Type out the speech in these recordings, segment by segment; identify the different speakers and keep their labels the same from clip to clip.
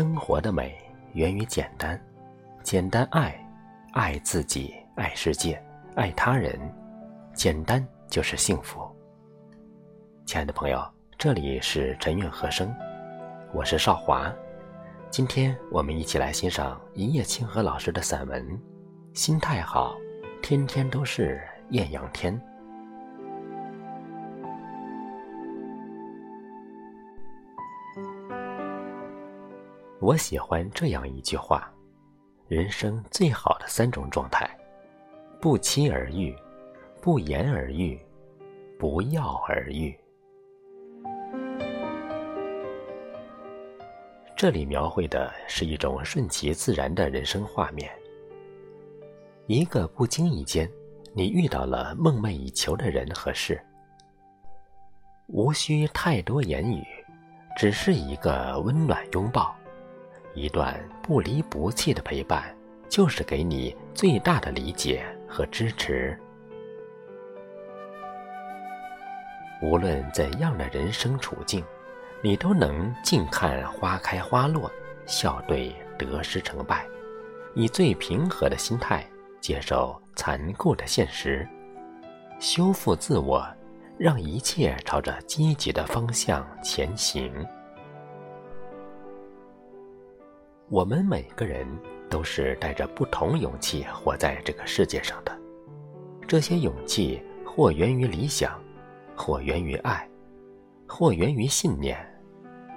Speaker 1: 生活的美源于简单，简单爱，爱自己，爱世界，爱他人，简单就是幸福。亲爱的朋友，这里是陈韵和声，我是少华。今天我们一起来欣赏一叶清河老师的散文《心态好，天天都是艳阳天》。我喜欢这样一句话：人生最好的三种状态，不期而遇，不言而喻，不药而愈。这里描绘的是一种顺其自然的人生画面。一个不经意间，你遇到了梦寐以求的人和事，无需太多言语，只是一个温暖拥抱。一段不离不弃的陪伴，就是给你最大的理解和支持。无论怎样的人生处境，你都能静看花开花落，笑对得失成败，以最平和的心态接受残酷的现实，修复自我，让一切朝着积极的方向前行。我们每个人都是带着不同勇气活在这个世界上的，这些勇气或源于理想，或源于爱，或源于信念，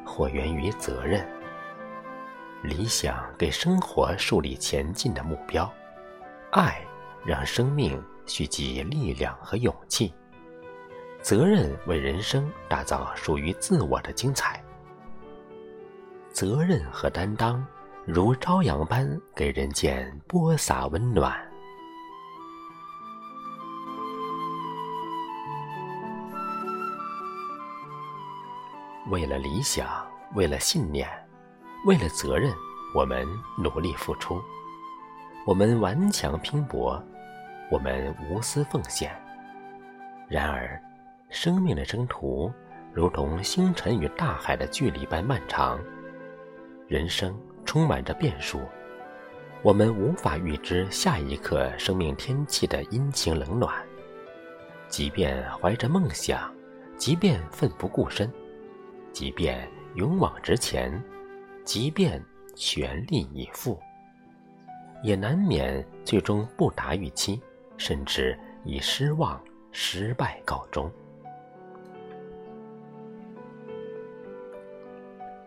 Speaker 1: 或源于责任。理想给生活树立前进的目标，爱让生命蓄积力量和勇气，责任为人生打造属于自我的精彩。责任和担当。如朝阳般给人间播撒温暖。为了理想，为了信念，为了责任，我们努力付出，我们顽强拼搏，我们无私奉献。然而，生命的征途如同星辰与大海的距离般漫长，人生。充满着变数，我们无法预知下一刻生命天气的阴晴冷暖。即便怀着梦想，即便奋不顾身，即便勇往直前，即便全力以赴，也难免最终不达预期，甚至以失望、失败告终。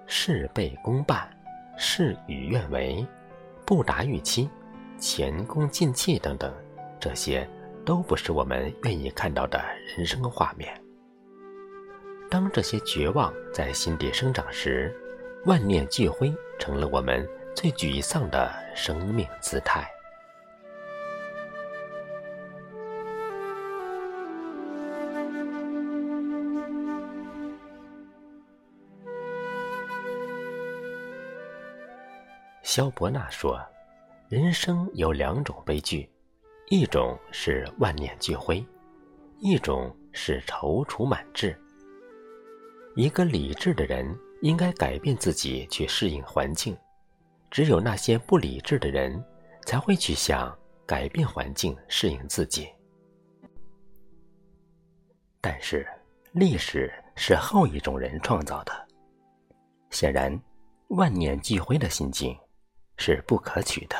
Speaker 1: 事倍功半。事与愿违，不达预期，前功尽弃等等，这些都不是我们愿意看到的人生画面。当这些绝望在心底生长时，万念俱灰成了我们最沮丧的生命姿态。萧伯纳说：“人生有两种悲剧，一种是万念俱灰，一种是踌躇满志。一个理智的人应该改变自己去适应环境，只有那些不理智的人才会去想改变环境适应自己。但是，历史是后一种人创造的。显然，万念俱灰的心境。”是不可取的。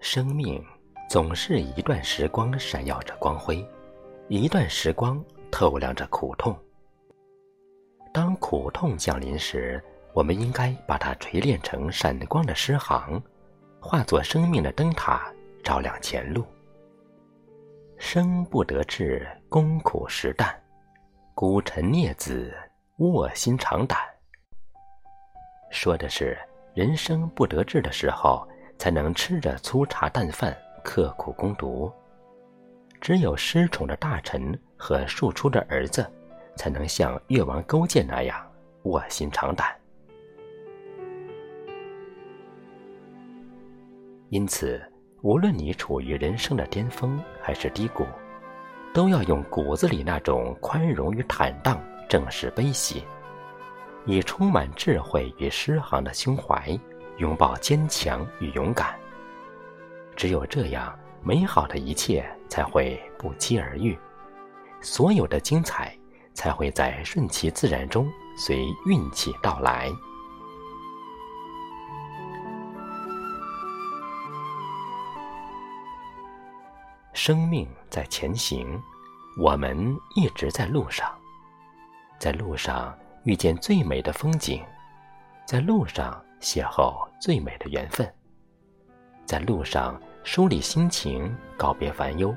Speaker 1: 生命总是一段时光闪耀着光辉，一段时光透亮着苦痛。当苦痛降临时，我们应该把它锤炼成闪光的诗行，化作生命的灯塔，照亮前路。生不得志，功苦实淡；孤臣孽子，卧薪尝胆。说的是，人生不得志的时候，才能吃着粗茶淡饭，刻苦攻读；只有失宠的大臣和庶出的儿子，才能像越王勾践那样卧薪尝胆。因此，无论你处于人生的巅峰还是低谷，都要用骨子里那种宽容与坦荡正视悲喜，以充满智慧与诗行的胸怀，拥抱坚强与勇敢。只有这样，美好的一切才会不期而遇，所有的精彩才会在顺其自然中随运气到来。生命在前行，我们一直在路上，在路上遇见最美的风景，在路上邂逅最美的缘分，在路上梳理心情，告别烦忧，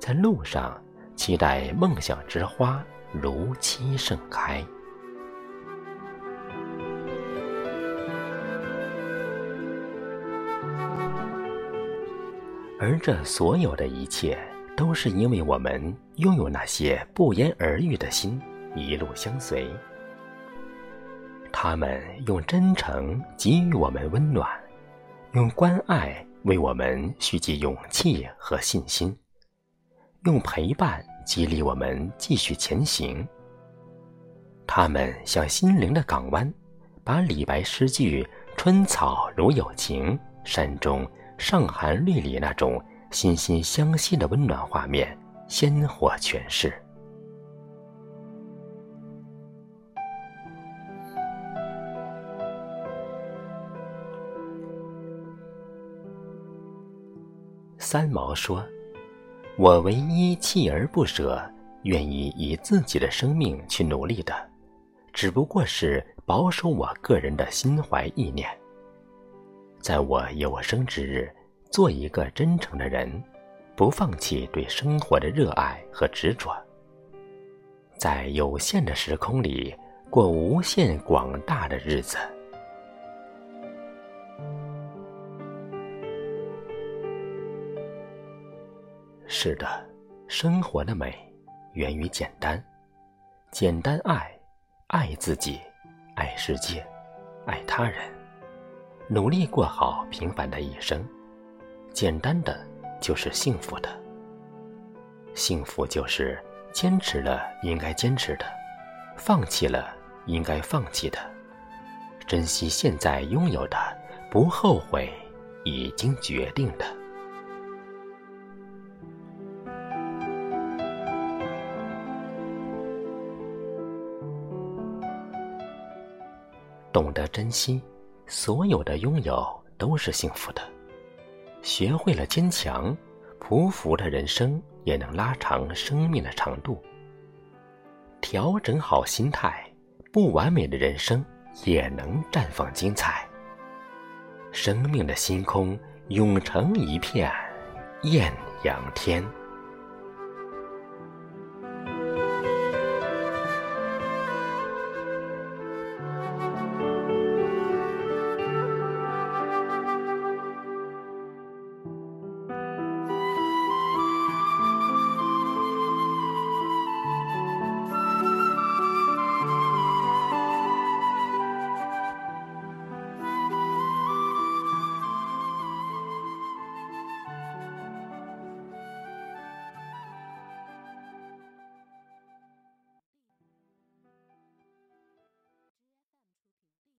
Speaker 1: 在路上期待梦想之花如期盛开。而这所有的一切，都是因为我们拥有那些不言而喻的心，一路相随。他们用真诚给予我们温暖，用关爱为我们蓄积勇气和信心，用陪伴激励我们继续前行。他们像心灵的港湾，把李白诗句“春草如有情，山中”。上寒绿里那种心心相惜的温暖画面，鲜活诠释。三毛说：“我唯一锲而不舍、愿意以自己的生命去努力的，只不过是保守我个人的心怀意念。”在我有生之日，做一个真诚的人，不放弃对生活的热爱和执着。在有限的时空里，过无限广大的日子。是的，生活的美源于简单，简单爱，爱自己，爱世界，爱他人。努力过好平凡的一生，简单的就是幸福的。幸福就是坚持了应该坚持的，放弃了应该放弃的，珍惜现在拥有的，不后悔已经决定的。懂得珍惜。所有的拥有都是幸福的，学会了坚强，匍匐的人生也能拉长生命的长度。调整好心态，不完美的人生也能绽放精彩。生命的星空永成一片艳阳天。